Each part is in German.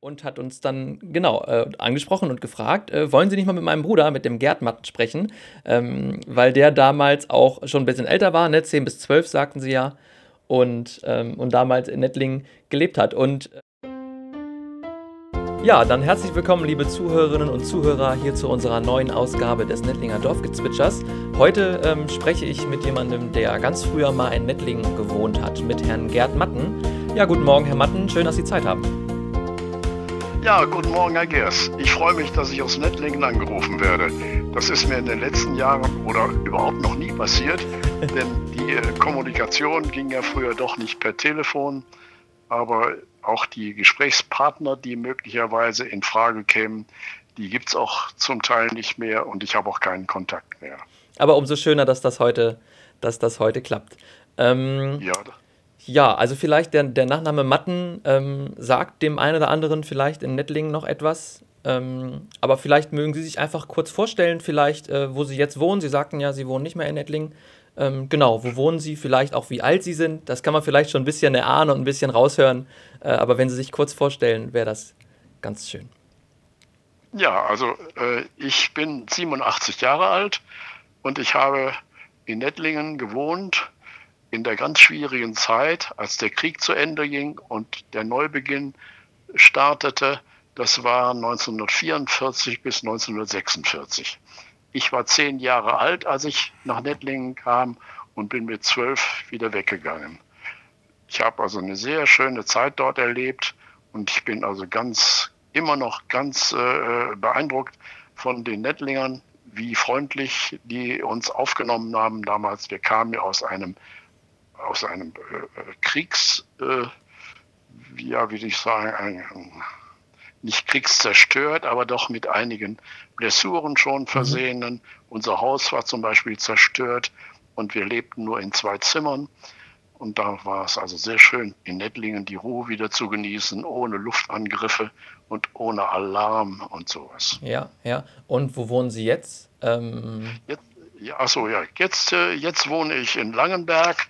und hat uns dann genau äh, angesprochen und gefragt, äh, wollen Sie nicht mal mit meinem Bruder, mit dem Gerd Matten sprechen, ähm, weil der damals auch schon ein bisschen älter war, ne? 10 bis 12 sagten Sie ja, und, ähm, und damals in Nettlingen gelebt hat. Und äh, ja, dann herzlich willkommen, liebe Zuhörerinnen und Zuhörer, hier zu unserer neuen Ausgabe des Nettlinger Dorfgezwitschers. Heute ähm, spreche ich mit jemandem, der ganz früher mal in Nettlingen gewohnt hat, mit Herrn Gerd Matten. Ja, guten Morgen, Herr Matten, schön, dass Sie Zeit haben. Ja, guten Morgen, Herr Gers. Ich freue mich, dass ich aus Nettlingen angerufen werde. Das ist mir in den letzten Jahren oder überhaupt noch nie passiert, denn die äh, Kommunikation ging ja früher doch nicht per Telefon, aber auch die Gesprächspartner, die möglicherweise in Frage kämen, die gibt es auch zum Teil nicht mehr und ich habe auch keinen Kontakt mehr. Aber umso schöner, dass das heute, dass das heute klappt. Ähm, ja, ja, also vielleicht der, der Nachname Matten ähm, sagt dem einen oder anderen vielleicht in Nettlingen noch etwas. Ähm, aber vielleicht mögen Sie sich einfach kurz vorstellen, vielleicht, äh, wo Sie jetzt wohnen. Sie sagten ja, Sie wohnen nicht mehr in Nettlingen. Ähm, genau, wo wohnen Sie? Vielleicht auch, wie alt Sie sind. Das kann man vielleicht schon ein bisschen erahnen und ein bisschen raushören. Äh, aber wenn Sie sich kurz vorstellen, wäre das ganz schön. Ja, also äh, ich bin 87 Jahre alt und ich habe in Nettlingen gewohnt in der ganz schwierigen Zeit, als der Krieg zu Ende ging und der Neubeginn startete, das war 1944 bis 1946. Ich war zehn Jahre alt, als ich nach Nettlingen kam und bin mit zwölf wieder weggegangen. Ich habe also eine sehr schöne Zeit dort erlebt und ich bin also ganz, immer noch ganz äh, beeindruckt von den Nettlingern, wie freundlich die uns aufgenommen haben damals. Wir kamen ja aus einem aus einem äh, Kriegs, äh, ja, wie ich sagen, ein, nicht kriegszerstört, aber doch mit einigen Blessuren schon mhm. versehenen. Mhm. Unser Haus war zum Beispiel zerstört und wir lebten nur in zwei Zimmern. Und da war es also sehr schön, in Nettlingen die Ruhe wieder zu genießen, ohne Luftangriffe und ohne Alarm und sowas. Ja, ja. Und wo wohnen Sie jetzt? Ähm jetzt ja, achso, ja. Jetzt, äh, jetzt wohne ich in Langenberg.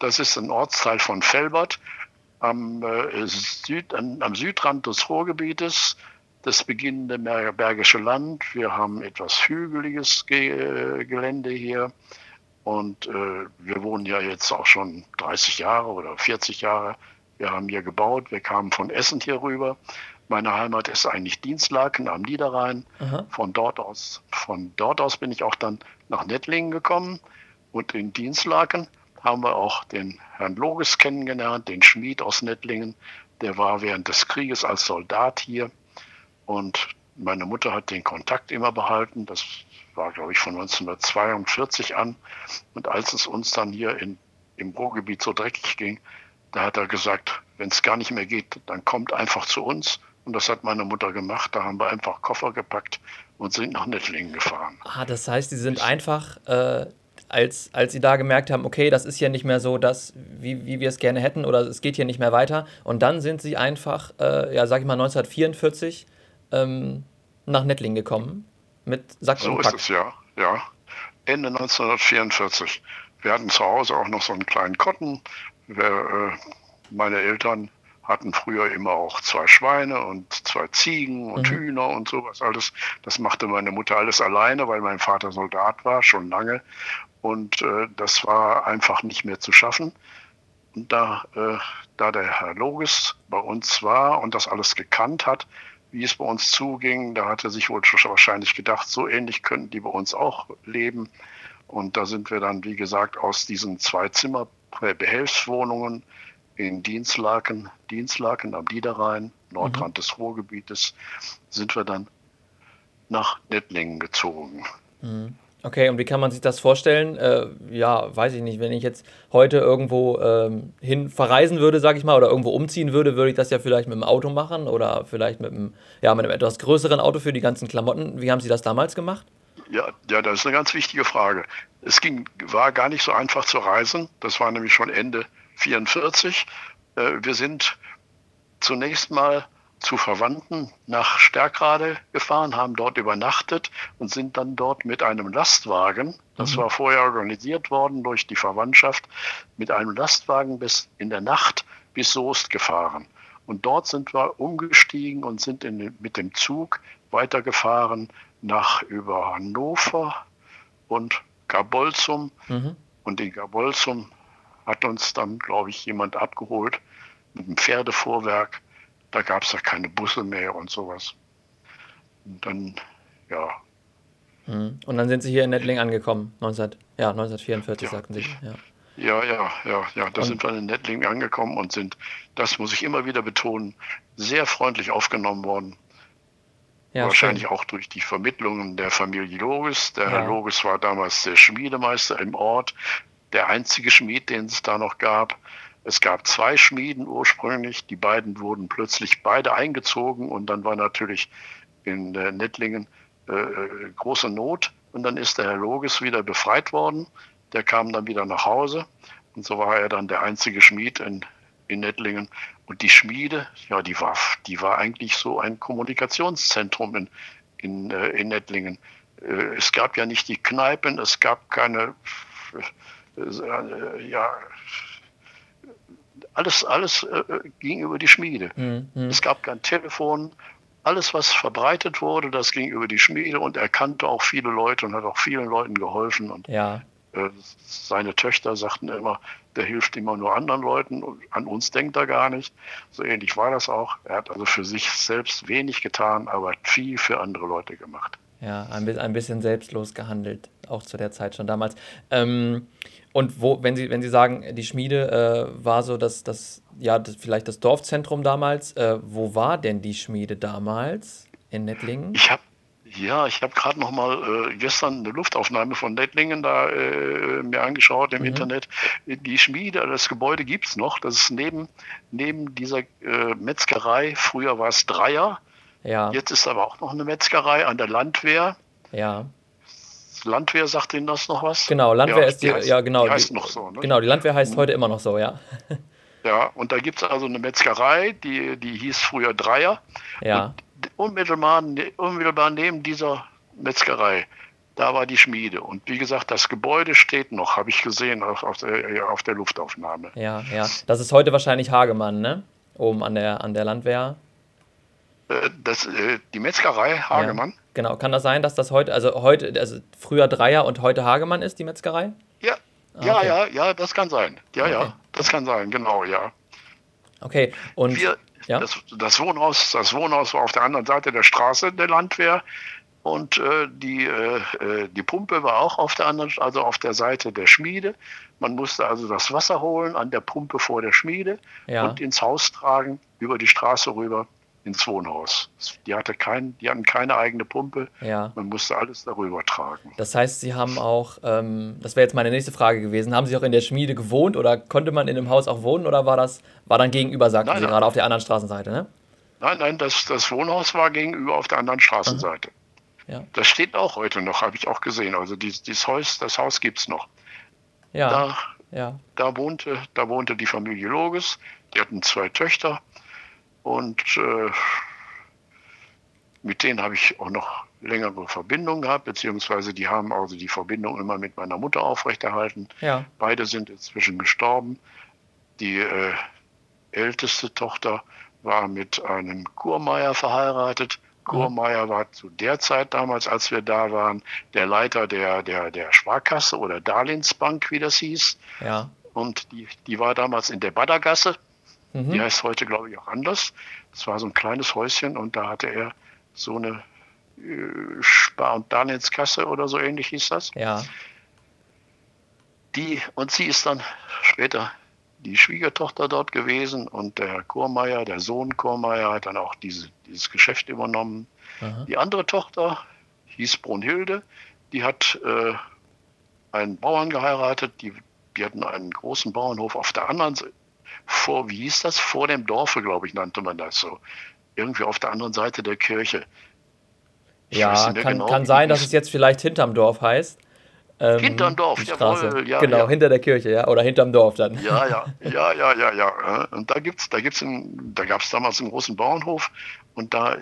Das ist ein Ortsteil von Felbert am, äh, Süd, am Südrand des Ruhrgebietes, das beginnende Bergische Land. Wir haben etwas hügeliges Ge Gelände hier. Und äh, wir wohnen ja jetzt auch schon 30 Jahre oder 40 Jahre. Wir haben hier gebaut. Wir kamen von Essen hier rüber. Meine Heimat ist eigentlich Dienstlaken am Niederrhein. Von dort aus, von dort aus bin ich auch dann nach Nettlingen gekommen und in Dienstlaken haben wir auch den Herrn Loges kennengelernt, den Schmied aus Nettlingen. Der war während des Krieges als Soldat hier und meine Mutter hat den Kontakt immer behalten. Das war, glaube ich, von 1942 an. Und als es uns dann hier in, im Ruhrgebiet so dreckig ging, da hat er gesagt, wenn es gar nicht mehr geht, dann kommt einfach zu uns. Und das hat meine Mutter gemacht. Da haben wir einfach Koffer gepackt und sind nach Nettlingen gefahren. Ah, das heißt, Sie sind einfach äh, als, als sie da gemerkt haben, okay, das ist hier nicht mehr so das, wie, wie wir es gerne hätten oder es geht hier nicht mehr weiter. Und dann sind sie einfach, äh, ja, sag ich mal, 1944 ähm, nach Nettling gekommen mit Sack so und Pack. So ist es, ja, ja. Ende 1944. Wir hatten zu Hause auch noch so einen kleinen Kotten. Wir, äh, meine Eltern hatten früher immer auch zwei Schweine und zwei Ziegen und mhm. Hühner und sowas alles. Das machte meine Mutter alles alleine, weil mein Vater Soldat war, schon lange. Und äh, das war einfach nicht mehr zu schaffen. Und da, äh, da der Herr Loges bei uns war und das alles gekannt hat, wie es bei uns zuging, da hat er sich wohl wahrscheinlich gedacht, so ähnlich könnten die bei uns auch leben. Und da sind wir dann, wie gesagt, aus diesen zwei Zimmer Behelfswohnungen in Dienstlaken, Dienstlaken am Niederrhein, Nordrand mhm. des Ruhrgebietes, sind wir dann nach Nettlingen gezogen. Mhm. Okay, und wie kann man sich das vorstellen? Äh, ja, weiß ich nicht. Wenn ich jetzt heute irgendwo ähm, hin verreisen würde, sage ich mal, oder irgendwo umziehen würde, würde ich das ja vielleicht mit dem Auto machen oder vielleicht mit einem, ja, mit einem etwas größeren Auto für die ganzen Klamotten. Wie haben Sie das damals gemacht? Ja, ja, das ist eine ganz wichtige Frage. Es ging, war gar nicht so einfach zu reisen. Das war nämlich schon Ende 44. Äh, wir sind zunächst mal zu Verwandten nach Stärkrade gefahren, haben dort übernachtet und sind dann dort mit einem Lastwagen, das mhm. war vorher organisiert worden durch die Verwandtschaft, mit einem Lastwagen bis in der Nacht bis Soest gefahren. Und dort sind wir umgestiegen und sind in, mit dem Zug weitergefahren nach über Hannover und Gabolzum. Mhm. Und in Gabolzum hat uns dann, glaube ich, jemand abgeholt mit einem Pferdevorwerk. Da gab es ja keine Busse mehr und sowas. Und dann, ja. Mhm. Und dann sind Sie hier in Nettling angekommen, 19, ja, 1944, ja. sagten Sie. Ja. Ja, ja, ja, ja. Da und sind wir in Nettling angekommen und sind, das muss ich immer wieder betonen, sehr freundlich aufgenommen worden. Ja, Wahrscheinlich schön. auch durch die Vermittlungen der Familie Logis. Der ja. Herr Logis war damals der Schmiedemeister im Ort, der einzige Schmied, den es da noch gab. Es gab zwei Schmieden ursprünglich, die beiden wurden plötzlich beide eingezogen und dann war natürlich in äh, Nettlingen äh, äh große Not und dann ist der Herr Logis wieder befreit worden. Der kam dann wieder nach Hause und so war er dann der einzige Schmied in, in Nettlingen. Und die Schmiede, ja, die war, die war eigentlich so ein Kommunikationszentrum in, in, äh, in Nettlingen. Äh, es gab ja nicht die Kneipen, es gab keine, ja, alles, alles ging über die Schmiede. Mhm. Es gab kein Telefon. Alles, was verbreitet wurde, das ging über die Schmiede und er kannte auch viele Leute und hat auch vielen Leuten geholfen. Und ja. Äh, seine Töchter sagten immer, der hilft immer nur anderen Leuten und an uns denkt er gar nicht. So ähnlich war das auch. Er hat also für sich selbst wenig getan, aber viel für andere Leute gemacht. Ja, ein, ein bisschen selbstlos gehandelt, auch zu der Zeit schon damals. Ähm, und wo, wenn Sie, wenn Sie sagen, die Schmiede äh, war so das, das, ja, das, vielleicht das Dorfzentrum damals, äh, wo war denn die Schmiede damals in Nettlingen? Ich habe ja, ich habe gerade noch mal äh, gestern eine Luftaufnahme von Nettlingen da äh, mir angeschaut im mhm. Internet. Die Schmiede, das Gebäude gibt es noch. Das ist neben, neben dieser äh, Metzgerei. Früher war es Dreier. Ja. Jetzt ist aber auch noch eine Metzgerei an der Landwehr. Ja. Landwehr sagt Ihnen das noch was? Genau, Landwehr ja, ist die, die heißt, ja genau. Die heißt die, noch so. Ne? Genau, die Landwehr heißt mhm. heute immer noch so, ja. Ja, und da gibt es also eine Metzgerei, die, die hieß früher Dreier. Ja. Und unmittelbar, unmittelbar neben dieser Metzgerei, da war die Schmiede. Und wie gesagt, das Gebäude steht noch, habe ich gesehen auf, auf, der, auf der Luftaufnahme. Ja, ja. Das ist heute wahrscheinlich Hagemann, ne? Oben an der, an der Landwehr. Äh, das, äh, die Metzgerei Hagemann? Ja, genau. Kann das sein, dass das heute, also heute, also früher Dreier und heute Hagemann ist, die Metzgerei? Ja. Ah, ja, okay. ja, ja, das kann sein. Ja, okay. ja, das kann sein, genau, ja. Okay, und. Wir, ja? Das, das, Wohnhaus, das Wohnhaus war auf der anderen Seite der Straße der Landwehr und äh, die, äh, äh, die Pumpe war auch auf der anderen, also auf der Seite der Schmiede. Man musste also das Wasser holen an der Pumpe vor der Schmiede ja. und ins Haus tragen, über die Straße rüber ins Wohnhaus. Die, hatte kein, die hatten keine eigene Pumpe. Ja. Man musste alles darüber tragen. Das heißt, Sie haben auch, ähm, das wäre jetzt meine nächste Frage gewesen, haben Sie auch in der Schmiede gewohnt oder konnte man in dem Haus auch wohnen oder war das, war dann gegenüber, sagten nein, Sie nein. gerade, auf der anderen Straßenseite, ne? Nein, nein, das, das Wohnhaus war gegenüber auf der anderen Straßenseite. Ja. Das steht auch heute noch, habe ich auch gesehen. Also dies, dieses Haus, das Haus gibt es noch. Ja. Da, ja. Da, wohnte, da wohnte die Familie Loges, die hatten zwei Töchter und äh, mit denen habe ich auch noch längere Verbindungen gehabt, beziehungsweise die haben also die Verbindung immer mit meiner Mutter aufrechterhalten. Ja. Beide sind inzwischen gestorben. Die äh, älteste Tochter war mit einem Kurmeier verheiratet. Kurmeier war zu der Zeit damals, als wir da waren, der Leiter der, der, der Sparkasse oder Darlehensbank, wie das hieß. Ja. Und die, die war damals in der Baddergasse. Mhm. Die heißt heute, glaube ich, auch anders. Das war so ein kleines Häuschen und da hatte er so eine äh, Spar- und Darlehenskasse oder so ähnlich hieß das. Ja. Die, und sie ist dann später die Schwiegertochter dort gewesen und der Kurmeier, der Sohn Kurmeier, hat dann auch diese, dieses Geschäft übernommen. Aha. Die andere Tochter hieß Brunhilde, die hat äh, einen Bauern geheiratet, die, die hatten einen großen Bauernhof auf der anderen vor, wie hieß das? Vor dem Dorfe, glaube ich, nannte man das so. Irgendwie auf der anderen Seite der Kirche. Ich ja, kann, genau, kann sein, dass es jetzt vielleicht hinterm Dorf heißt. Ähm, hinterm Dorf, jawohl. Ja, genau, ja. hinter der Kirche, ja, oder hinterm Dorf dann. Ja, ja, ja, ja, ja, ja. Und da gibt's, da gibt's, einen, da gab es damals einen großen Bauernhof und da äh,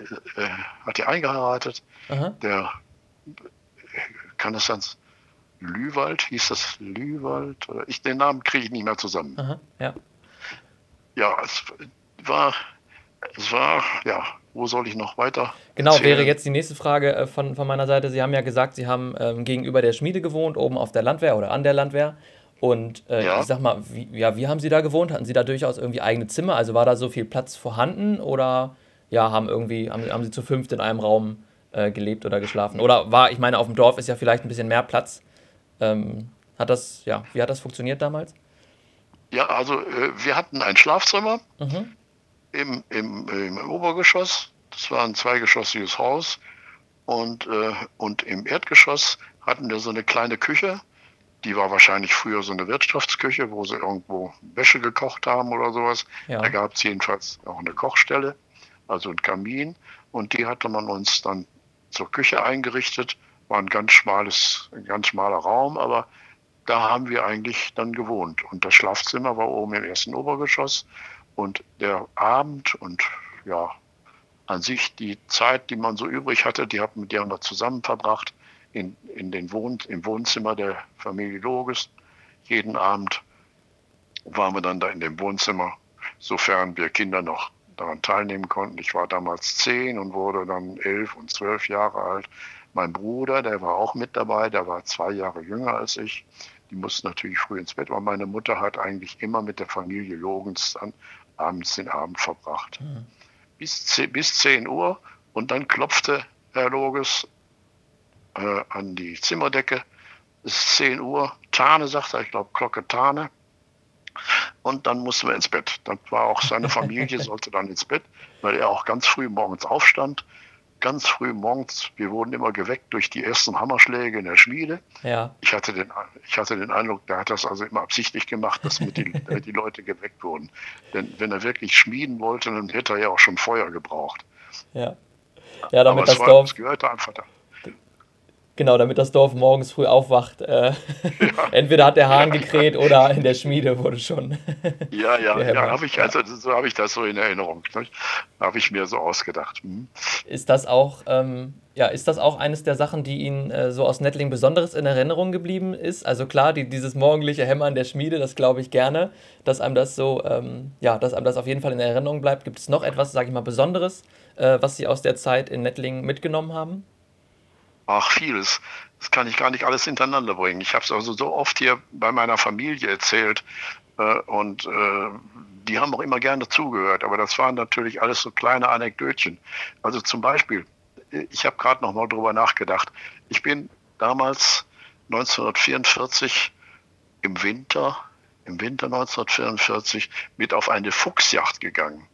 hat die eingeheiratet. Aha. Der kann das dann Lüwald, hieß das Lüwald? Ich, den Namen kriege ich nicht mehr zusammen. Aha, ja ja, es war, es war, ja, wo soll ich noch weiter? Genau, erzählen? wäre jetzt die nächste Frage äh, von, von meiner Seite. Sie haben ja gesagt, Sie haben ähm, gegenüber der Schmiede gewohnt, oben auf der Landwehr oder an der Landwehr. Und äh, ja. ich sag mal, wie, ja, wie haben Sie da gewohnt? Hatten Sie da durchaus irgendwie eigene Zimmer? Also war da so viel Platz vorhanden oder ja, haben irgendwie, haben, haben Sie zu fünft in einem Raum äh, gelebt oder geschlafen? Oder war, ich meine, auf dem Dorf ist ja vielleicht ein bisschen mehr Platz. Ähm, hat das, ja, wie hat das funktioniert damals? Ja, also äh, wir hatten ein Schlafzimmer mhm. im, im, im, Obergeschoss. Das war ein zweigeschossiges Haus. Und, äh, und im Erdgeschoss hatten wir so eine kleine Küche die war wahrscheinlich früher so eine Wirtschaftsküche, wo sie irgendwo Wäsche gekocht haben oder sowas. Ja. Da gab es jedenfalls auch eine Kochstelle, also ein Kamin. Und die hatte man uns dann zur Küche eingerichtet. War ein ganz schmales, ein ganz schmaler Raum, aber da haben wir eigentlich dann gewohnt. Und das Schlafzimmer war oben im ersten Obergeschoss. Und der Abend und ja, an sich die Zeit, die man so übrig hatte, die haben, die haben wir zusammen verbracht in, in den Wohn im Wohnzimmer der Familie Loges. Jeden Abend waren wir dann da in dem Wohnzimmer, sofern wir Kinder noch daran teilnehmen konnten. Ich war damals zehn und wurde dann elf und zwölf Jahre alt. Mein Bruder, der war auch mit dabei, der war zwei Jahre jünger als ich. Die mussten natürlich früh ins Bett, aber meine Mutter hat eigentlich immer mit der Familie Logens dann abends den Abend verbracht. Mhm. Bis, bis 10 Uhr und dann klopfte Herr Loges äh, an die Zimmerdecke. Es ist 10 Uhr. Tane, sagt er, ich glaube Glocke Tane. Und dann mussten wir ins Bett. Dann war auch seine Familie, sollte dann ins Bett, weil er auch ganz früh morgens aufstand. Ganz früh morgens, wir wurden immer geweckt durch die ersten Hammerschläge in der Schmiede. Ja. Ich, hatte den, ich hatte den Eindruck, der hat das also immer absichtlich gemacht, dass mit die, äh, die Leute geweckt wurden. Denn wenn er wirklich schmieden wollte, dann hätte er ja auch schon Feuer gebraucht. Ja. Ja, damit Aber das war, Dorf. Das gehörte einfach da. Genau, damit das Dorf morgens früh aufwacht. Äh, ja. Entweder hat der Hahn gekräht oder in der Schmiede wurde schon. ja, ja, ja, habe ich, also so habe ich das so in Erinnerung. Habe ich mir so ausgedacht. Hm. Ist das auch, ähm, ja, ist das auch eines der Sachen, die Ihnen äh, so aus Nettling Besonderes in Erinnerung geblieben ist? Also klar, die, dieses morgendliche Hämmern der Schmiede, das glaube ich gerne, dass einem das so, ähm, ja, dass einem das auf jeden Fall in Erinnerung bleibt. Gibt es noch etwas, sage ich mal, Besonderes, äh, was Sie aus der Zeit in Nettling mitgenommen haben? Ach, vieles. Das kann ich gar nicht alles hintereinander bringen. Ich habe es also so oft hier bei meiner Familie erzählt äh, und äh, die haben auch immer gerne zugehört, aber das waren natürlich alles so kleine Anekdötchen. Also zum Beispiel, ich habe gerade noch mal drüber nachgedacht. Ich bin damals 1944 im Winter, im Winter 1944 mit auf eine Fuchsjacht gegangen.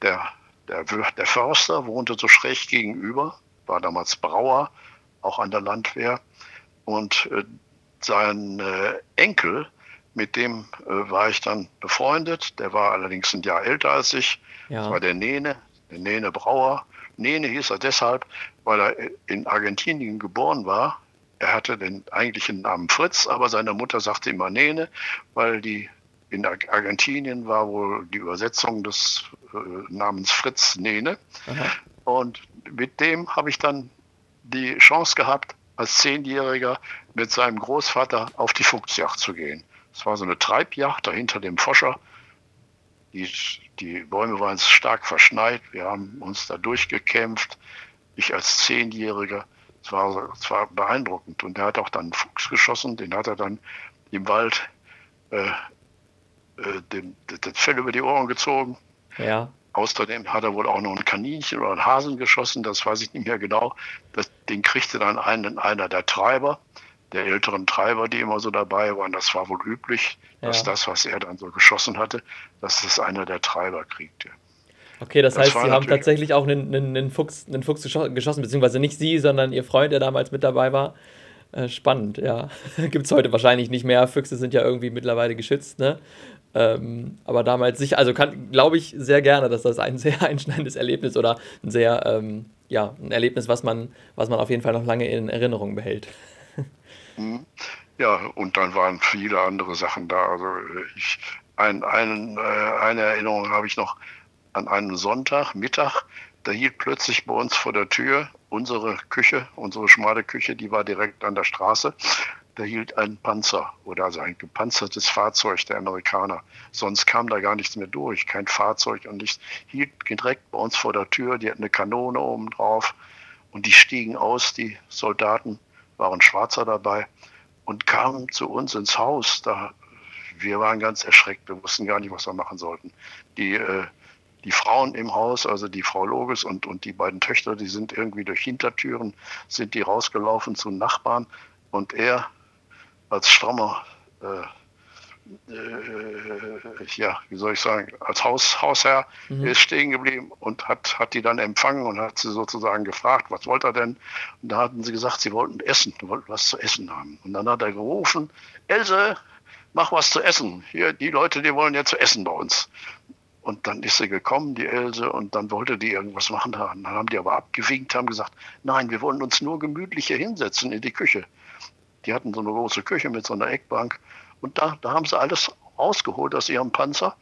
Der, der, der Förster wohnte so schräg gegenüber, war damals Brauer auch an der Landwehr. Und äh, sein äh, Enkel, mit dem äh, war ich dann befreundet, der war allerdings ein Jahr älter als ich, ja. das war der Nene, der Nene Brauer. Nene hieß er deshalb, weil er in Argentinien geboren war. Er hatte den eigentlichen Namen Fritz, aber seine Mutter sagte immer Nene, weil die in Argentinien war wohl die Übersetzung des äh, Namens Fritz Nene. Aha. Und mit dem habe ich dann die Chance gehabt, als Zehnjähriger mit seinem Großvater auf die Fuchsjacht zu gehen. Es war so eine Treibjacht dahinter dem Foscher. Die, die Bäume waren stark verschneit. Wir haben uns da durchgekämpft. Ich als Zehnjähriger. Es war, es war beeindruckend. Und er hat auch dann einen Fuchs geschossen. Den hat er dann im Wald äh, äh, dem, das Fell über die Ohren gezogen. Ja. Außerdem hat er wohl auch noch ein Kaninchen oder einen Hasen geschossen, das weiß ich nicht mehr genau. Das, den kriegte dann einen, einer der Treiber, der älteren Treiber, die immer so dabei waren. Das war wohl üblich, dass ja. das, was er dann so geschossen hatte, dass das einer der Treiber kriegte. Okay, das, das heißt, Sie haben tatsächlich auch einen, einen, einen, Fuchs, einen Fuchs geschossen, beziehungsweise nicht Sie, sondern Ihr Freund, der damals mit dabei war. Äh, spannend, ja. Gibt es heute wahrscheinlich nicht mehr. Füchse sind ja irgendwie mittlerweile geschützt, ne? Ähm, aber damals sicher, also glaube ich sehr gerne, dass das ein sehr einschneidendes Erlebnis oder ein sehr, ähm, ja, ein Erlebnis, was man, was man auf jeden Fall noch lange in Erinnerung behält. Mhm. Ja, und dann waren viele andere Sachen da. Also ich, ein, ein, äh, eine Erinnerung habe ich noch an einen Sonntag, Mittag, da hielt plötzlich bei uns vor der Tür unsere Küche, unsere schmale Küche, die war direkt an der Straße. Da hielt ein Panzer oder also ein gepanzertes Fahrzeug der Amerikaner. Sonst kam da gar nichts mehr durch, kein Fahrzeug und nichts. Hielt direkt bei uns vor der Tür, die hatten eine Kanone oben drauf und die stiegen aus, die Soldaten, waren Schwarzer dabei und kamen zu uns ins Haus. Da, wir waren ganz erschreckt, wir wussten gar nicht, was wir machen sollten. Die, äh, die Frauen im Haus, also die Frau Loges und, und die beiden Töchter, die sind irgendwie durch Hintertüren, sind die rausgelaufen zu Nachbarn und er als strammer, äh, äh, ja, wie soll ich sagen, als Haus, Hausherr mhm. ist stehen geblieben und hat, hat die dann empfangen und hat sie sozusagen gefragt, was wollt er denn? Und da hatten sie gesagt, sie wollten essen, wollten was zu essen haben. Und dann hat er gerufen, Else, mach was zu essen. Hier, die Leute, die wollen ja zu essen bei uns. Und dann ist sie gekommen, die Else, und dann wollte die irgendwas machen. Dann haben die aber abgewinkt, haben gesagt, nein, wir wollen uns nur gemütlich hier hinsetzen in die Küche. Die hatten so eine große Küche mit so einer Eckbank. Und da, da haben sie alles rausgeholt aus ihrem Panzer.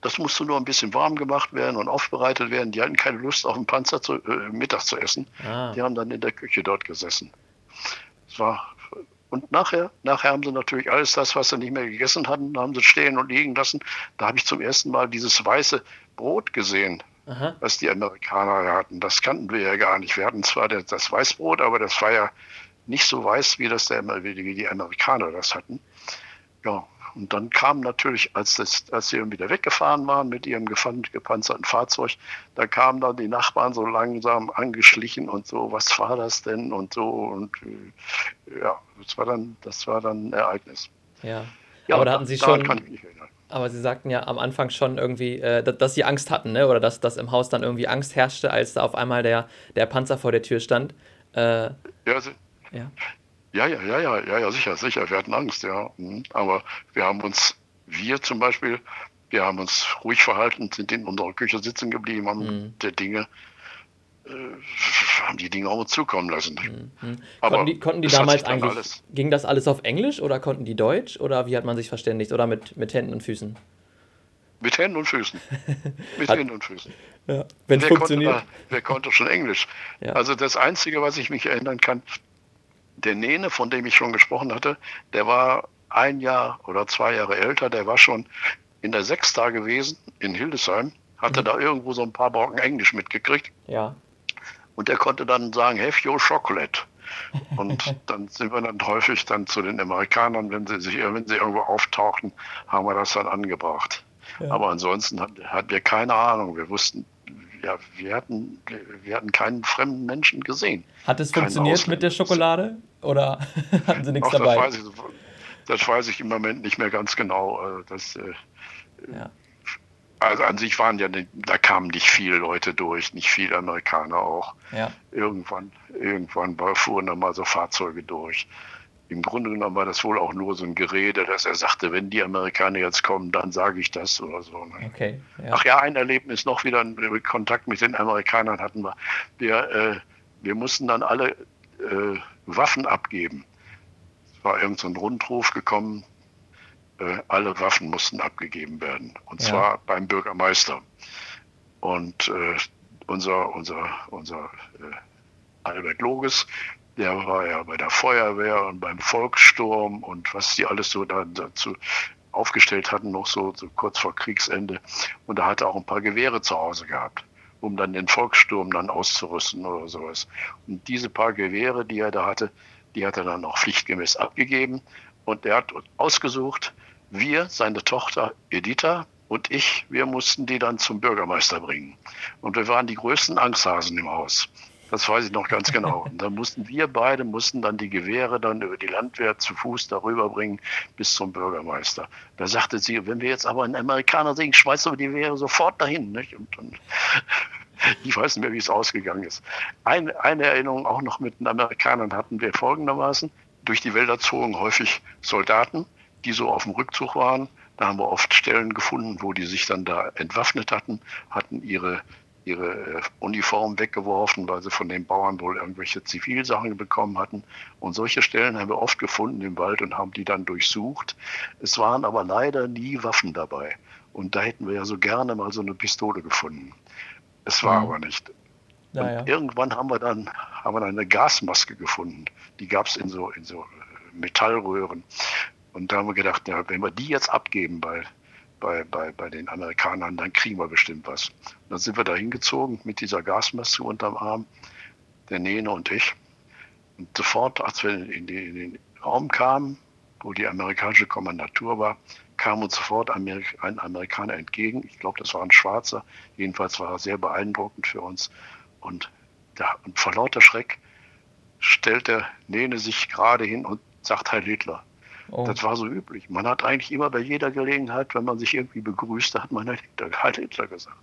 Das musste nur ein bisschen warm gemacht werden und aufbereitet werden. Die hatten keine Lust, auf dem Panzer zu, äh, Mittag zu essen. Ah. Die haben dann in der Küche dort gesessen. Es war, und nachher, nachher haben sie natürlich alles das, was sie nicht mehr gegessen hatten, haben sie stehen und liegen lassen. Da habe ich zum ersten Mal dieses weiße Brot gesehen, Aha. was die Amerikaner hatten. Das kannten wir ja gar nicht. Wir hatten zwar das Weißbrot, aber das war ja nicht so weiß, wie das der, wie die Amerikaner das hatten. Ja, und dann kam natürlich, als, das, als sie wieder weggefahren waren mit ihrem gepanzerten Fahrzeug, da kamen dann die Nachbarn so langsam angeschlichen und so, was war das denn und so und äh, ja, das war dann, das war dann ein Ereignis. Ja, ja aber da hatten Sie schon, aber Sie sagten ja am Anfang schon irgendwie, äh, dass, dass, Sie Angst hatten, ne? oder dass, dass im Haus dann irgendwie Angst herrschte, als da auf einmal der, der Panzer vor der Tür stand. Äh, ja, Sie, ja. Ja, ja, ja, ja, ja, ja, sicher, sicher. Wir hatten Angst, ja. Mhm. Aber wir haben uns, wir zum Beispiel, wir haben uns ruhig verhalten, sind in unserer Küche sitzen geblieben, haben mhm. der Dinge, äh, haben die Dinge auch uns zukommen lassen. Mhm. Aber konnten die, konnten die damals eigentlich, alles. ging das alles auf Englisch oder konnten die Deutsch oder wie hat man sich verständigt oder mit, mit Händen und Füßen? Mit Händen und Füßen. Mit Händen und Füßen. Ja, wenn es funktioniert. Konnte, wer konnte schon Englisch? Ja. Also das Einzige, was ich mich erinnern kann, der Nene, von dem ich schon gesprochen hatte, der war ein Jahr oder zwei Jahre älter, der war schon in der Sechsta gewesen, in Hildesheim, hatte mhm. da irgendwo so ein paar Brocken Englisch mitgekriegt. Ja. Und der konnte dann sagen, have your chocolate. Und dann sind wir dann häufig dann zu den Amerikanern, wenn sie sich, wenn sie irgendwo auftauchten, haben wir das dann angebracht. Ja. Aber ansonsten hatten wir keine Ahnung. Wir wussten ja, wir hatten, wir hatten keinen fremden Menschen gesehen. Hat es funktioniert mit der Schokolade oder hatten Sie nichts Ach, dabei? Das weiß, ich, das weiß, ich, im Moment nicht mehr ganz genau. Also das, äh, ja. Also an sich waren ja, da kamen nicht viele Leute durch, nicht viele Amerikaner auch. Ja. Irgendwann, irgendwann fuhren da mal so Fahrzeuge durch im Grunde genommen war das wohl auch nur so ein Gerede, dass er sagte, wenn die Amerikaner jetzt kommen, dann sage ich das oder so. Ne? Okay, ja. Ach ja, ein Erlebnis noch wieder, Kontakt mit den Amerikanern hatten wir. Wir, äh, wir mussten dann alle äh, Waffen abgeben. Es war irgend so ein Rundruf gekommen, äh, alle Waffen mussten abgegeben werden. Und ja. zwar beim Bürgermeister. Und äh, unser, unser, unser äh, Albert Loges, der war ja bei der Feuerwehr und beim Volkssturm und was die alles so da, dazu aufgestellt hatten, noch so, so kurz vor Kriegsende. Und da hat er auch ein paar Gewehre zu Hause gehabt, um dann den Volkssturm dann auszurüsten oder sowas. Und diese paar Gewehre, die er da hatte, die hat er dann auch pflichtgemäß abgegeben. Und er hat ausgesucht, wir, seine Tochter Editha und ich, wir mussten die dann zum Bürgermeister bringen. Und wir waren die größten Angsthasen im Haus. Das weiß ich noch ganz genau. Und dann mussten wir beide, mussten dann die Gewehre dann über die Landwehr zu Fuß darüber bringen bis zum Bürgermeister. Da sagte sie, wenn wir jetzt aber einen Amerikaner sehen, schmeißen wir die Gewehre sofort dahin. Nicht? Und dann, ich weiß nicht mehr, wie es ausgegangen ist. Ein, eine Erinnerung auch noch mit den Amerikanern hatten wir folgendermaßen. Durch die Wälder zogen häufig Soldaten, die so auf dem Rückzug waren. Da haben wir oft Stellen gefunden, wo die sich dann da entwaffnet hatten, hatten ihre ihre äh, Uniform weggeworfen, weil sie von den Bauern wohl irgendwelche Zivilsachen bekommen hatten. Und solche Stellen haben wir oft gefunden im Wald und haben die dann durchsucht. Es waren aber leider nie Waffen dabei. Und da hätten wir ja so gerne mal so eine Pistole gefunden. Es war mhm. aber nicht. Ja, ja. Irgendwann haben wir dann haben wir dann eine Gasmaske gefunden. Die gab es in so, in so Metallröhren. Und da haben wir gedacht, ja, wenn wir die jetzt abgeben bei, bei, bei, bei den Amerikanern, dann kriegen wir bestimmt was. Und dann sind wir da hingezogen mit dieser Gasmaske unterm Arm, der Nene und ich. Und sofort, als wir in, die, in den Raum kamen, wo die amerikanische Kommandatur war, kam uns sofort ein Amerikaner entgegen. Ich glaube, das war ein Schwarzer. Jedenfalls war er sehr beeindruckend für uns. Und, ja, und vor lauter Schreck stellt der Nene sich gerade hin und sagt Heil Hitler. Oh. Das war so üblich. Man hat eigentlich immer bei jeder Gelegenheit, wenn man sich irgendwie begrüßt, hat man Heil Hitler, Heil Hitler gesagt.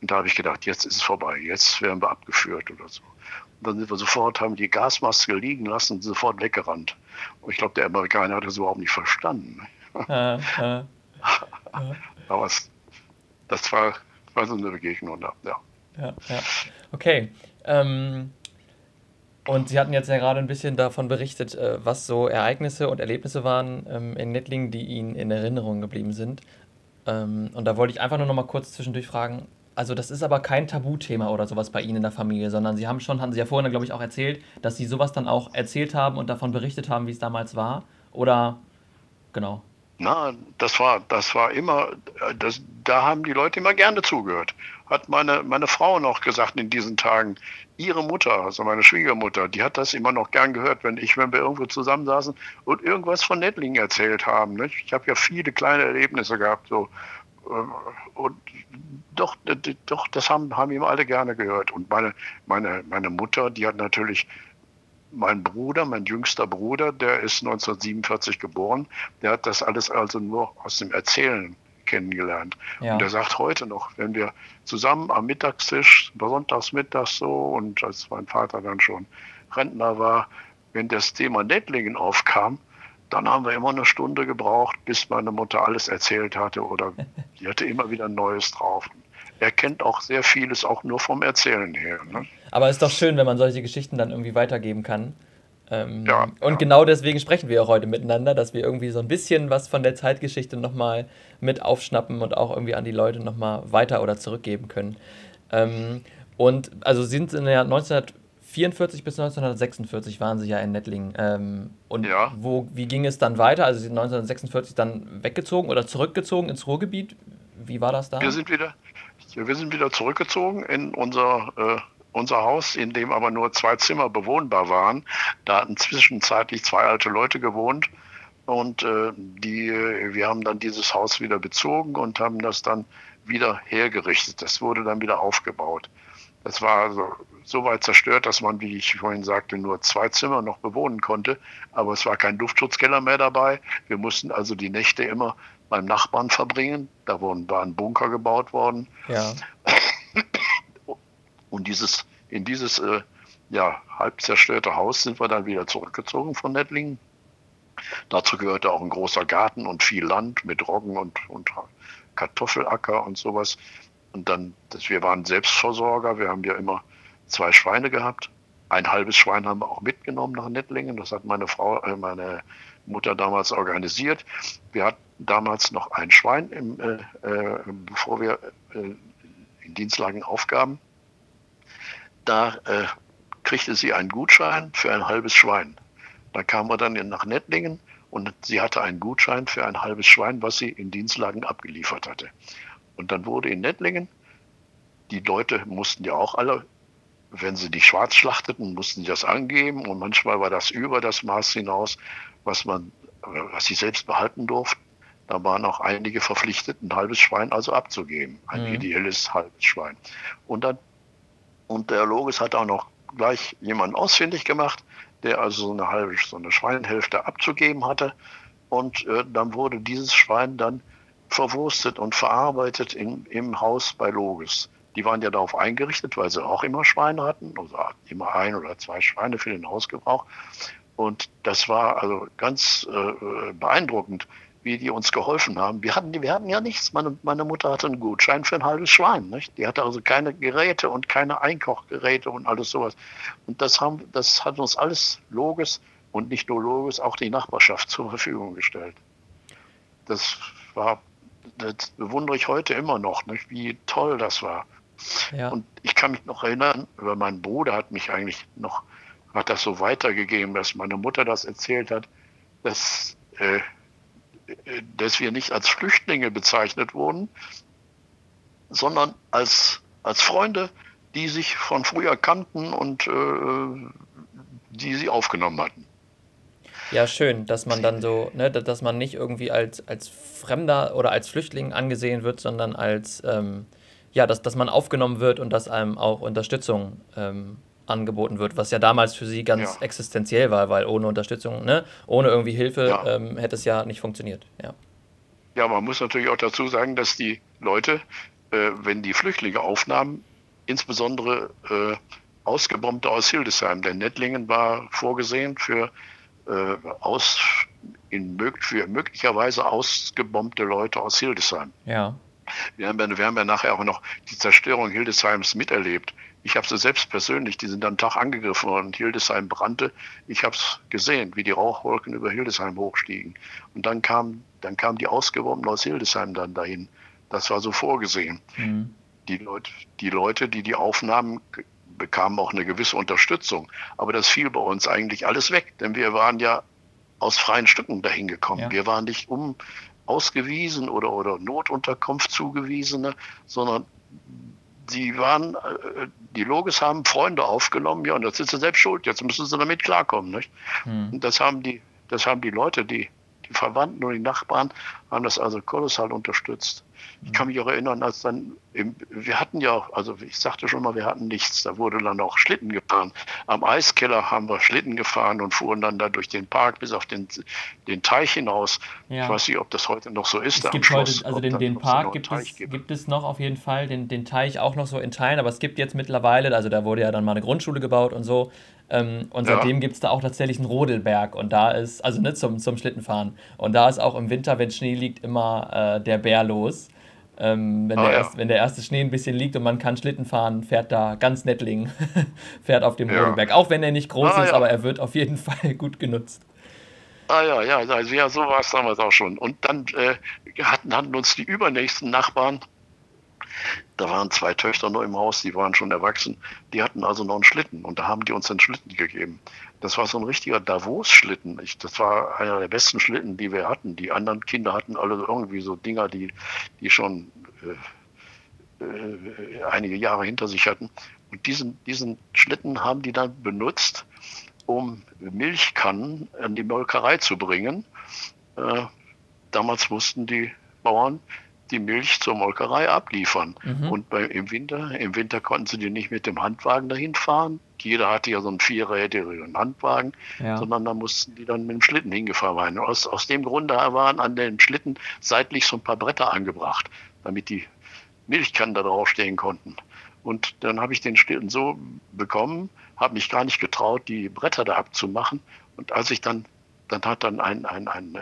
Und da habe ich gedacht, jetzt ist es vorbei, jetzt werden wir abgeführt oder so. Und dann sind wir sofort, haben die Gasmaske liegen lassen und sofort weggerannt. Und ich glaube, der Amerikaner hat das überhaupt nicht verstanden. Äh, äh, Aber es, das war, war so eine Begegnung da, ja. Ja, ja. Okay. Ähm, und Sie hatten jetzt ja gerade ein bisschen davon berichtet, äh, was so Ereignisse und Erlebnisse waren ähm, in Nettlingen, die Ihnen in Erinnerung geblieben sind. Ähm, und da wollte ich einfach nur noch mal kurz zwischendurch fragen, also das ist aber kein Tabuthema oder sowas bei Ihnen in der Familie, sondern Sie haben schon, haben Sie ja vorhin, glaube ich, auch erzählt, dass Sie sowas dann auch erzählt haben und davon berichtet haben, wie es damals war. Oder genau. Na, das war, das war immer, das, da haben die Leute immer gerne zugehört. Hat meine, meine Frau noch gesagt in diesen Tagen. Ihre Mutter, also meine Schwiegermutter, die hat das immer noch gern gehört, wenn ich, wenn wir irgendwo zusammensaßen und irgendwas von Nettlingen erzählt haben. Nicht? Ich habe ja viele kleine Erlebnisse gehabt, so äh, und doch, doch, das haben, haben ihm alle gerne gehört. Und meine, meine, meine Mutter, die hat natürlich mein Bruder, mein jüngster Bruder, der ist 1947 geboren, der hat das alles also nur aus dem Erzählen kennengelernt. Ja. Und der sagt heute noch, wenn wir zusammen am Mittagstisch, sonntags mittags so, und als mein Vater dann schon Rentner war, wenn das Thema Nettlingen aufkam, dann haben wir immer eine Stunde gebraucht, bis meine Mutter alles erzählt hatte oder die hatte immer wieder Neues drauf. Er kennt auch sehr vieles auch nur vom Erzählen her. Ne? Aber es ist doch schön, wenn man solche Geschichten dann irgendwie weitergeben kann. Ähm, ja, und ja. genau deswegen sprechen wir auch heute miteinander, dass wir irgendwie so ein bisschen was von der Zeitgeschichte nochmal mit aufschnappen und auch irgendwie an die Leute nochmal weiter oder zurückgeben können. Ähm, und also sind in der 1900 1944 bis 1946 waren Sie ja in Nettlingen. Ähm, und ja. wo, wie ging es dann weiter? Also Sie sind 1946 dann weggezogen oder zurückgezogen ins Ruhrgebiet? Wie war das da? Wir sind wieder, wir sind wieder zurückgezogen in unser, äh, unser Haus, in dem aber nur zwei Zimmer bewohnbar waren. Da hatten zwischenzeitlich zwei alte Leute gewohnt. Und äh, die, wir haben dann dieses Haus wieder bezogen und haben das dann wieder hergerichtet. Das wurde dann wieder aufgebaut. Das war also so weit zerstört, dass man, wie ich vorhin sagte, nur zwei Zimmer noch bewohnen konnte. Aber es war kein Luftschutzkeller mehr dabei. Wir mussten also die Nächte immer beim Nachbarn verbringen. Da wurden, war ein Bunker gebaut worden. Ja. Und dieses, in dieses äh, ja, halb zerstörte Haus sind wir dann wieder zurückgezogen von Nettlingen. Dazu gehörte auch ein großer Garten und viel Land mit Roggen und, und Kartoffelacker und sowas. Und dann, das, wir waren Selbstversorger, wir haben ja immer zwei Schweine gehabt. Ein halbes Schwein haben wir auch mitgenommen nach Nettlingen. Das hat meine Frau, äh, meine Mutter damals organisiert. Wir hatten damals noch ein Schwein, im, äh, äh, bevor wir äh, in Dienstlagen aufgaben. Da äh, kriegte sie einen Gutschein für ein halbes Schwein. Da kamen wir dann nach Nettlingen und sie hatte einen Gutschein für ein halbes Schwein, was sie in Dienstlagen abgeliefert hatte. Und dann wurde in Nettlingen, die Leute mussten ja auch alle, wenn sie die schwarz schlachteten, mussten sie das angeben und manchmal war das über das Maß hinaus, was man, was sie selbst behalten durften. Da waren auch einige verpflichtet, ein halbes Schwein also abzugeben, ein mhm. ideelles halbes Schwein. Und dann, und der Logis hat auch noch gleich jemanden ausfindig gemacht, der also so eine halbe, so eine Schweinhälfte abzugeben hatte. Und äh, dann wurde dieses Schwein dann verwurstet und verarbeitet in, im Haus bei Logis. Die waren ja darauf eingerichtet, weil sie auch immer Schweine hatten, also immer ein oder zwei Schweine für den Hausgebrauch. Und das war also ganz äh, beeindruckend, wie die uns geholfen haben. Wir hatten, wir hatten ja nichts. Meine, meine Mutter hatte einen Gutschein für ein halbes Schwein. Nicht? Die hatte also keine Geräte und keine Einkochgeräte und alles sowas. Und das, haben, das hat uns alles Logis und nicht nur Logis, auch die Nachbarschaft zur Verfügung gestellt. Das war das bewundere ich heute immer noch, nicht? wie toll das war. Ja. Und ich kann mich noch erinnern, über meinen Bruder hat mich eigentlich noch, hat das so weitergegeben, dass meine Mutter das erzählt hat. dass, äh, dass wir nicht als Flüchtlinge bezeichnet wurden, sondern als, als Freunde, die sich von früher kannten und äh, die sie aufgenommen hatten. Ja, schön, dass man dann so, ne, dass man nicht irgendwie als, als Fremder oder als Flüchtling angesehen wird, sondern als, ähm, ja, dass, dass man aufgenommen wird und dass einem auch Unterstützung ähm, angeboten wird, was ja damals für sie ganz ja. existenziell war, weil ohne Unterstützung, ne, ohne irgendwie Hilfe ja. ähm, hätte es ja nicht funktioniert. Ja. ja, man muss natürlich auch dazu sagen, dass die Leute, äh, wenn die Flüchtlinge aufnahmen, insbesondere äh, Ausgebombte aus Hildesheim, denn Nettlingen war vorgesehen für äh, aus, in, für möglicherweise ausgebombte Leute aus Hildesheim. Ja. Wir haben, ja, wir haben ja nachher auch noch die Zerstörung Hildesheims miterlebt. Ich habe sie selbst persönlich, die sind am Tag angegriffen worden, Hildesheim brannte. Ich habe es gesehen, wie die Rauchwolken über Hildesheim hochstiegen. Und dann kam, dann kamen die Ausgebombten aus Hildesheim dann dahin. Das war so vorgesehen. Mhm. Die, Leute, die Leute, die die aufnahmen, bekamen auch eine gewisse Unterstützung. Aber das fiel bei uns eigentlich alles weg, denn wir waren ja aus freien Stücken dahin gekommen. Ja. Wir waren nicht um ausgewiesen oder, oder Notunterkunft zugewiesene, sondern die waren, äh, die Logis haben Freunde aufgenommen, ja, und das sind sie selbst schuld, jetzt müssen sie damit klarkommen. Nicht? Hm. Und das haben die, das haben die Leute, die, die Verwandten und die Nachbarn, haben das also kolossal unterstützt. Ich kann mich auch erinnern, als dann, wir hatten ja, also ich sagte schon mal, wir hatten nichts. Da wurde dann auch Schlitten gefahren. Am Eiskeller haben wir Schlitten gefahren und fuhren dann da durch den Park bis auf den, den Teich hinaus. Ja. Ich weiß nicht, ob das heute noch so ist. Es gibt Schloss, heute, also den, den Park so gibt, es, gibt es noch auf jeden Fall, den, den Teich auch noch so in Teilen, aber es gibt jetzt mittlerweile, also da wurde ja dann mal eine Grundschule gebaut und so. Ähm, und seitdem ja. gibt es da auch tatsächlich einen Rodelberg und da ist, also nicht zum, zum Schlittenfahren. Und da ist auch im Winter, wenn Schnee liegt, immer äh, der Bär los. Ähm, wenn, oh, der ja. erst, wenn der erste Schnee ein bisschen liegt und man kann Schlitten fahren, fährt da ganz Nettling, fährt auf dem ja. Rodelberg. Auch wenn er nicht groß ah, ist, ja. aber er wird auf jeden Fall gut genutzt. Ah ja, ja, also, ja so war es damals auch schon. Und dann äh, hatten, hatten uns die übernächsten Nachbarn, da waren zwei Töchter noch im Haus, die waren schon erwachsen, die hatten also noch einen Schlitten und da haben die uns einen Schlitten gegeben. Das war so ein richtiger Davos-Schlitten. Das war einer der besten Schlitten, die wir hatten. Die anderen Kinder hatten alle irgendwie so Dinger, die, die schon äh, äh, einige Jahre hinter sich hatten. Und diesen, diesen Schlitten haben die dann benutzt, um Milchkannen an die Molkerei zu bringen. Äh, damals mussten die Bauern die Milch zur Molkerei abliefern. Mhm. Und bei, im, Winter, im Winter konnten sie die nicht mit dem Handwagen dahin fahren. Jeder hatte ja so einen vierrädrigen Handwagen, ja. sondern da mussten die dann mit dem Schlitten hingefahren werden. Aus, aus dem Grunde waren an dem Schlitten seitlich so ein paar Bretter angebracht, damit die Milchkannen da drauf stehen konnten. Und dann habe ich den Schlitten so bekommen, habe mich gar nicht getraut, die Bretter da abzumachen. Und als ich dann dann hat dann ein, ein, ein, äh,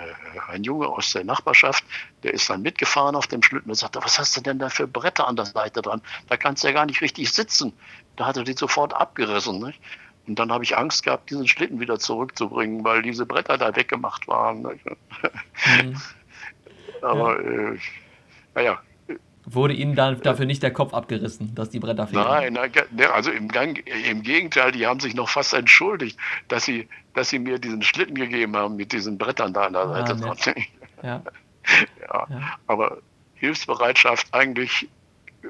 ein Junge aus der Nachbarschaft, der ist dann mitgefahren auf dem Schlitten und sagte, was hast du denn da für Bretter an der Seite dran? Da kannst du ja gar nicht richtig sitzen. Da hat er die sofort abgerissen. Nicht? Und dann habe ich Angst gehabt, diesen Schlitten wieder zurückzubringen, weil diese Bretter da weggemacht waren. Mhm. Aber ja. Äh, naja, Wurde Ihnen dann dafür nicht der Kopf abgerissen, dass die Bretter fehlen? Nein, nein also im, im, Gegenteil, die haben sich noch fast entschuldigt, dass sie, dass sie mir diesen Schlitten gegeben haben mit diesen Brettern da an der ah, Seite. Ja. ja. ja. Aber Hilfsbereitschaft eigentlich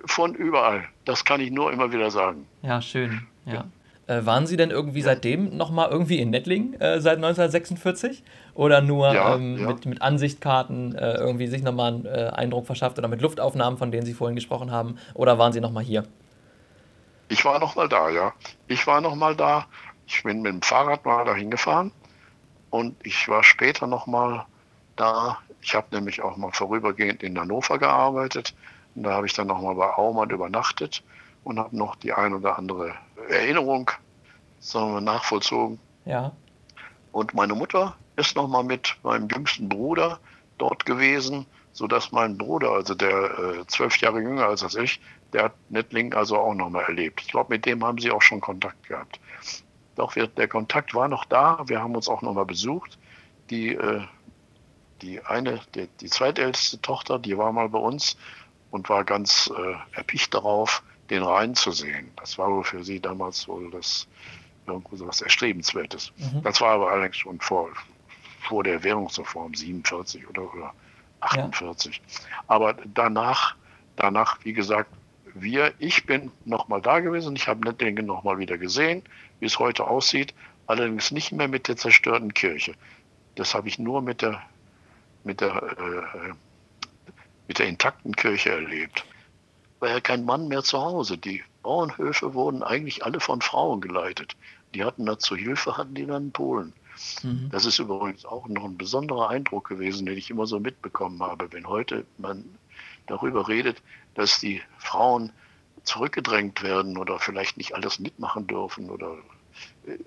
von überall. Das kann ich nur immer wieder sagen. Ja, schön. Ja. Äh, waren Sie denn irgendwie ja. seitdem nochmal irgendwie in Nettling äh, seit 1946? Oder nur ja, ähm, ja. Mit, mit Ansichtkarten äh, irgendwie sich nochmal einen äh, Eindruck verschafft oder mit Luftaufnahmen, von denen Sie vorhin gesprochen haben? Oder waren Sie nochmal hier? Ich war nochmal da, ja. Ich war nochmal da. Ich bin mit dem Fahrrad mal dahin gefahren und ich war später nochmal da. Ich habe nämlich auch mal vorübergehend in Hannover gearbeitet. Und da habe ich dann nochmal bei Aumann übernachtet und habe noch die ein oder andere Erinnerung sagen wir, nachvollzogen. Ja. Und meine Mutter ist noch mal mit meinem jüngsten Bruder dort gewesen, sodass mein Bruder, also der äh, zwölf Jahre jünger als ich, der hat Nettling also auch noch mal erlebt. Ich glaube, mit dem haben sie auch schon Kontakt gehabt. Doch wir, der Kontakt war noch da. Wir haben uns auch noch mal besucht. Die, äh, die eine, die, die zweitälteste Tochter, die war mal bei uns und war ganz äh, erpicht darauf, den Rhein zu sehen. Das war wohl für sie damals wohl das irgendwo so was Erstrebenswertes. Mhm. Das war aber allerdings schon vor vor der Währungsreform 47 oder, oder 48. Ja. Aber danach, danach, wie gesagt, wir, ich bin nochmal da gewesen, ich habe Nettlingen nochmal wieder gesehen, wie es heute aussieht, allerdings nicht mehr mit der zerstörten Kirche. Das habe ich nur mit der, mit der, äh, mit der intakten Kirche erlebt. War ja kein Mann mehr zu Hause. Die Bauernhöfe wurden eigentlich alle von Frauen geleitet. Die hatten da zur Hilfe, hatten die dann Polen. Mhm. Das ist übrigens auch noch ein besonderer Eindruck gewesen, den ich immer so mitbekommen habe. Wenn heute man darüber redet, dass die Frauen zurückgedrängt werden oder vielleicht nicht alles mitmachen dürfen oder äh,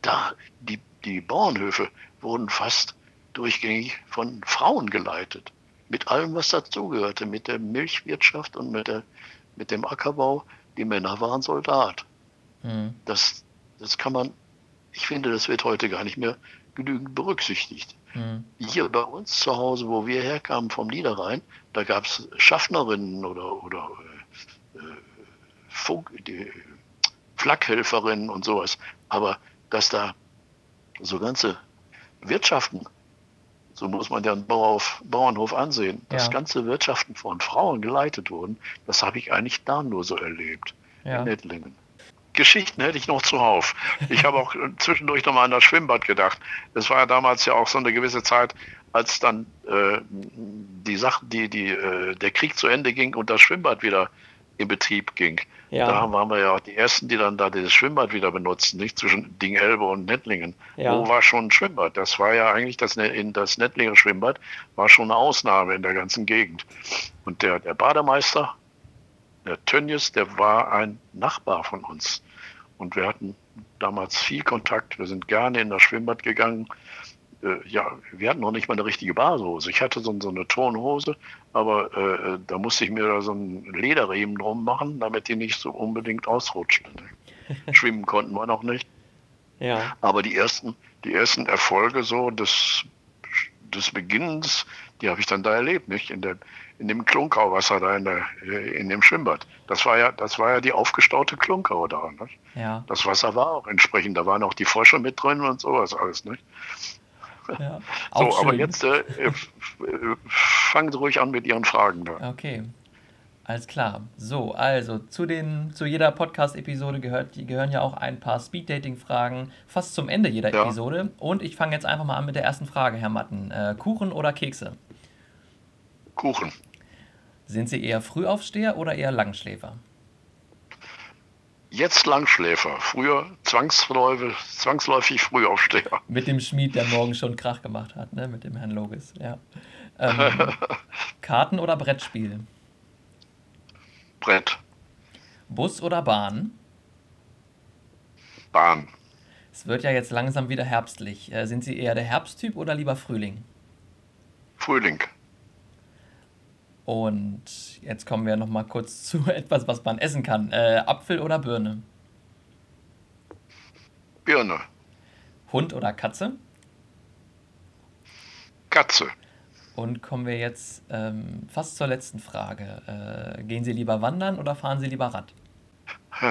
da die, die Bauernhöfe wurden fast durchgängig von Frauen geleitet. Mit allem, was dazugehörte, mit der Milchwirtschaft und mit, der, mit dem Ackerbau. Die Männer waren Soldat. Mhm. Das, das kann man, ich finde, das wird heute gar nicht mehr genügend berücksichtigt. Mhm. Hier bei uns zu Hause, wo wir herkamen vom Niederrhein, da gab es Schaffnerinnen oder, oder äh, Funk, die, Flakhelferinnen und sowas. Aber dass da so ganze Wirtschaften, so muss man ja einen Bauernhof, Bauernhof ansehen, ja. dass ganze Wirtschaften von Frauen geleitet wurden, das habe ich eigentlich da nur so erlebt. Ja. In Nettlingen. Geschichten hätte ich noch zuhauf. Ich habe auch zwischendurch nochmal an das Schwimmbad gedacht. Es war ja damals ja auch so eine gewisse Zeit, als dann äh, die Sache, die, die, äh, der Krieg zu Ende ging und das Schwimmbad wieder in Betrieb ging. Ja. Da waren wir ja auch die Ersten, die dann da dieses Schwimmbad wieder benutzten, nicht zwischen Dingelbe und Nettlingen. Ja. Wo war schon ein Schwimmbad? Das war ja eigentlich das, ne, in das Nettlinger Schwimmbad, war schon eine Ausnahme in der ganzen Gegend. Und der, der Bademeister, der Tönnies, der war ein Nachbar von uns. Und wir hatten damals viel Kontakt. Wir sind gerne in das Schwimmbad gegangen äh, ja, wir hatten noch nicht mal eine richtige Badehose. Ich hatte so, so eine Turnhose, aber äh, äh, da musste ich mir da so einen Lederriemen drum machen, damit die nicht so unbedingt ausrutschten. Schwimmen konnten wir noch nicht. Ja. Aber die ersten, die ersten Erfolge so des, des Beginnens, die habe ich dann da erlebt, nicht? In, der, in dem Klunkauwasser da in, der, äh, in dem Schwimmbad. Das war ja, das war ja die aufgestaute Klunkau da. Nicht? Ja. Das Wasser war auch entsprechend, da waren auch die Frösche mit drin und sowas alles. Nicht? Ja, so, schön. aber jetzt äh, äh, fangen Sie ruhig an mit Ihren Fragen. Da. Okay. Alles klar. So, also zu, den, zu jeder Podcast-Episode gehören ja auch ein paar Speed-Dating-Fragen, fast zum Ende jeder ja. Episode. Und ich fange jetzt einfach mal an mit der ersten Frage, Herr Matten. Äh, Kuchen oder Kekse? Kuchen. Sind Sie eher Frühaufsteher oder eher Langschläfer? Jetzt Langschläfer, früher zwangsläufig, zwangsläufig Frühaufsteher. Mit dem Schmied, der morgen schon Krach gemacht hat, ne? mit dem Herrn Logis. Ja. Ähm, Karten oder Brettspiel? Brett. Bus oder Bahn? Bahn. Es wird ja jetzt langsam wieder herbstlich. Äh, sind Sie eher der Herbsttyp oder lieber Frühling? Frühling. Und jetzt kommen wir noch mal kurz zu etwas, was man essen kann. Äh, Apfel oder Birne? Birne. Hund oder Katze? Katze. Und kommen wir jetzt ähm, fast zur letzten Frage. Äh, gehen Sie lieber wandern oder fahren Sie lieber Rad?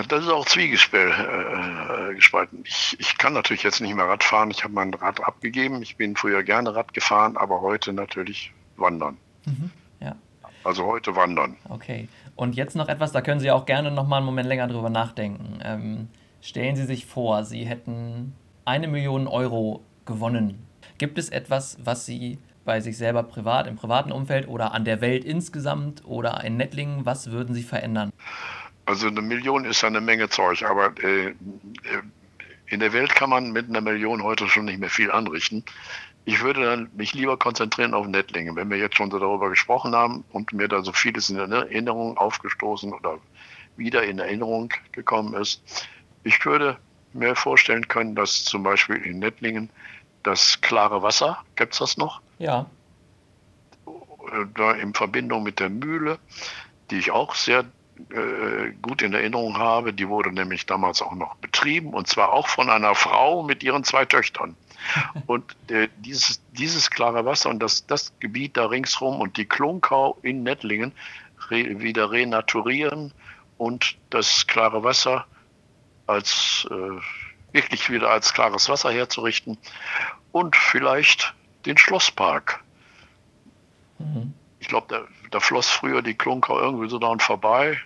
Das ist auch zwiegespalten. Äh, ich, ich kann natürlich jetzt nicht mehr Rad fahren. Ich habe mein Rad abgegeben. Ich bin früher gerne Rad gefahren, aber heute natürlich wandern. Mhm. Also heute wandern. Okay. Und jetzt noch etwas, da können Sie auch gerne noch mal einen Moment länger drüber nachdenken. Ähm, stellen Sie sich vor, Sie hätten eine Million Euro gewonnen. Gibt es etwas, was Sie bei sich selber privat, im privaten Umfeld oder an der Welt insgesamt oder in Nettlingen, was würden Sie verändern? Also eine Million ist ja eine Menge Zeug, aber äh, äh in der Welt kann man mit einer Million heute schon nicht mehr viel anrichten. Ich würde dann mich lieber konzentrieren auf Nettlingen. Wenn wir jetzt schon so darüber gesprochen haben und mir da so vieles in Erinnerung aufgestoßen oder wieder in Erinnerung gekommen ist, ich würde mir vorstellen können, dass zum Beispiel in Nettlingen das klare Wasser, gibt es das noch? Ja. Da in Verbindung mit der Mühle, die ich auch sehr äh, gut in Erinnerung habe, die wurde nämlich damals auch noch betrieben und zwar auch von einer Frau mit ihren zwei Töchtern. Und äh, dieses, dieses klare Wasser und das, das Gebiet da ringsrum und die Klunkau in Nettlingen re, wieder renaturieren und das klare Wasser als äh, wirklich wieder als klares Wasser herzurichten und vielleicht den Schlosspark. Mhm. Ich glaube, da, da, floss früher die Klunkau irgendwie so daran vorbei.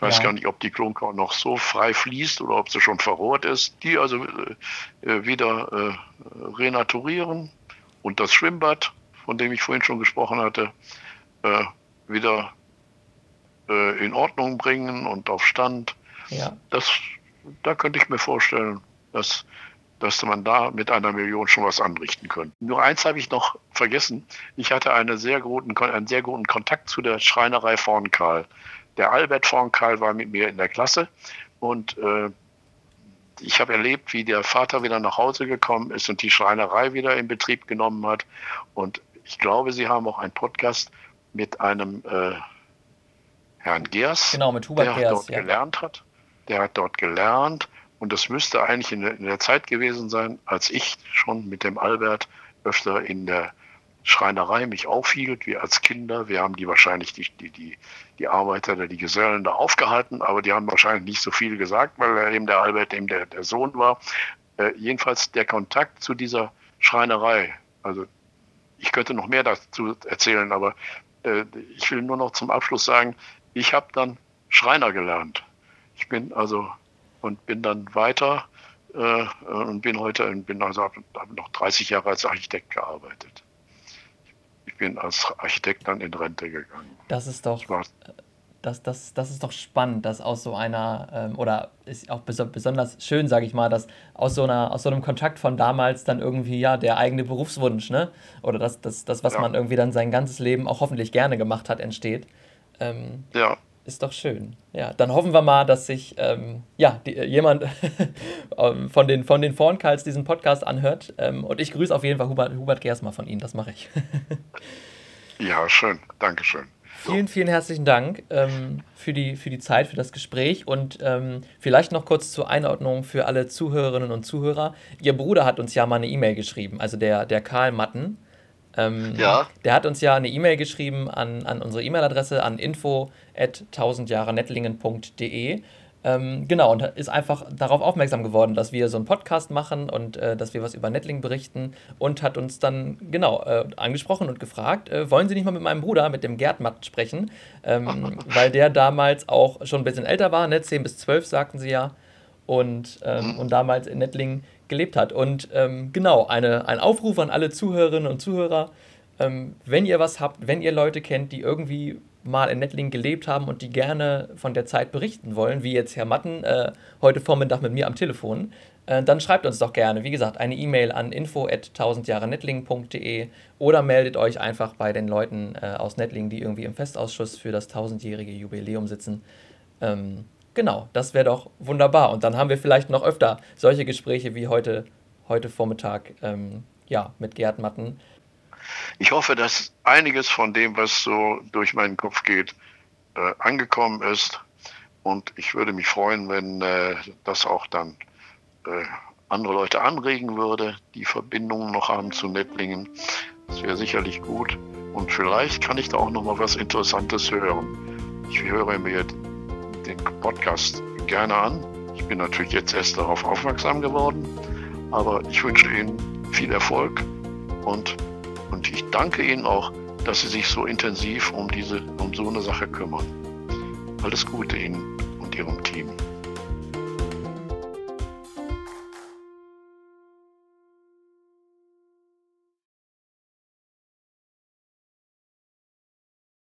Ich weiß ja. gar nicht, ob die Klunkau noch so frei fließt oder ob sie schon verrohrt ist. Die also äh, wieder äh, renaturieren und das Schwimmbad, von dem ich vorhin schon gesprochen hatte, äh, wieder äh, in Ordnung bringen und auf Stand. Ja. Das, da könnte ich mir vorstellen, dass dass man da mit einer Million schon was anrichten könnte. Nur eins habe ich noch vergessen. Ich hatte eine sehr guten, einen sehr guten Kontakt zu der Schreinerei Vornkarl. Der Albert Vornkarl war mit mir in der Klasse und äh, ich habe erlebt, wie der Vater wieder nach Hause gekommen ist und die Schreinerei wieder in Betrieb genommen hat. Und ich glaube, Sie haben auch einen Podcast mit einem äh, Herrn Gers, genau, mit Hubert der Gers, dort ja. gelernt hat. Der hat dort gelernt und das müsste eigentlich in der, in der Zeit gewesen sein, als ich schon mit dem Albert öfter in der Schreinerei mich aufhielt, wir als Kinder. Wir haben die wahrscheinlich, die, die, die, die Arbeiter oder die Gesellen da aufgehalten, aber die haben wahrscheinlich nicht so viel gesagt, weil eben der Albert eben der, der Sohn war. Äh, jedenfalls der Kontakt zu dieser Schreinerei, also ich könnte noch mehr dazu erzählen, aber äh, ich will nur noch zum Abschluss sagen, ich habe dann Schreiner gelernt. Ich bin also und bin dann weiter äh, und bin heute, bin also habe noch 30 Jahre als Architekt gearbeitet. Bin als Architekt dann in Rente gegangen. Das ist doch, das, das, das ist doch spannend, dass aus so einer, ähm, oder ist auch bes besonders schön, sage ich mal, dass aus so, einer, aus so einem Kontakt von damals dann irgendwie ja der eigene Berufswunsch, ne? Oder das, das, das was ja. man irgendwie dann sein ganzes Leben auch hoffentlich gerne gemacht hat, entsteht. Ähm, ja. Ist doch schön. Ja, dann hoffen wir mal, dass sich ähm, ja, die, äh, jemand ähm, von den, von den Vornkals diesen Podcast anhört. Ähm, und ich grüße auf jeden Fall Hubert, Hubert Gersma von Ihnen, das mache ich. ja, schön. Dankeschön. Vielen, vielen herzlichen Dank ähm, für, die, für die Zeit, für das Gespräch und ähm, vielleicht noch kurz zur Einordnung für alle Zuhörerinnen und Zuhörer. Ihr Bruder hat uns ja mal eine E-Mail geschrieben, also der, der Karl Matten. Ähm, ja. Der hat uns ja eine E-Mail geschrieben an, an unsere E-Mail-Adresse an info at 1000jahrenettlingen.de. Ähm, genau, und ist einfach darauf aufmerksam geworden, dass wir so einen Podcast machen und äh, dass wir was über Nettling berichten und hat uns dann genau äh, angesprochen und gefragt, äh, wollen Sie nicht mal mit meinem Bruder, mit dem Gerd Matt, sprechen, ähm, weil der damals auch schon ein bisschen älter war, ne? 10 bis 12 sagten Sie ja, und, ähm, und damals in Nettling gelebt hat. Und ähm, genau, eine, ein Aufruf an alle Zuhörerinnen und Zuhörer, ähm, wenn ihr was habt, wenn ihr Leute kennt, die irgendwie mal in Nettling gelebt haben und die gerne von der Zeit berichten wollen, wie jetzt Herr Matten äh, heute Vormittag mit mir am Telefon, äh, dann schreibt uns doch gerne, wie gesagt, eine E-Mail an info at 1000jahrenettlingen.de oder meldet euch einfach bei den Leuten äh, aus Nettling, die irgendwie im Festausschuss für das tausendjährige Jubiläum sitzen. Ähm, Genau, das wäre doch wunderbar. Und dann haben wir vielleicht noch öfter solche Gespräche wie heute, heute Vormittag ähm, ja, mit Gerd Matten. Ich hoffe, dass einiges von dem, was so durch meinen Kopf geht, äh, angekommen ist. Und ich würde mich freuen, wenn äh, das auch dann äh, andere Leute anregen würde, die Verbindungen noch haben zu Nettlingen. Das wäre sicherlich gut. Und vielleicht kann ich da auch noch mal was Interessantes hören. Ich höre mir den Podcast gerne an. Ich bin natürlich jetzt erst darauf aufmerksam geworden, aber ich wünsche Ihnen viel Erfolg und, und ich danke Ihnen auch, dass Sie sich so intensiv um, diese, um so eine Sache kümmern. Alles Gute Ihnen und Ihrem Team.